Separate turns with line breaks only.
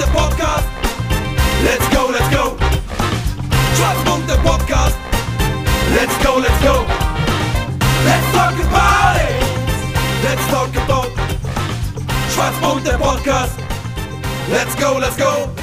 the podcast. Let's go, let's go. Schwarzbunt podcast. Let's go, let's go. Let's talk about it. Let's talk about Schwarzbunt podcast. Let's go, let's go.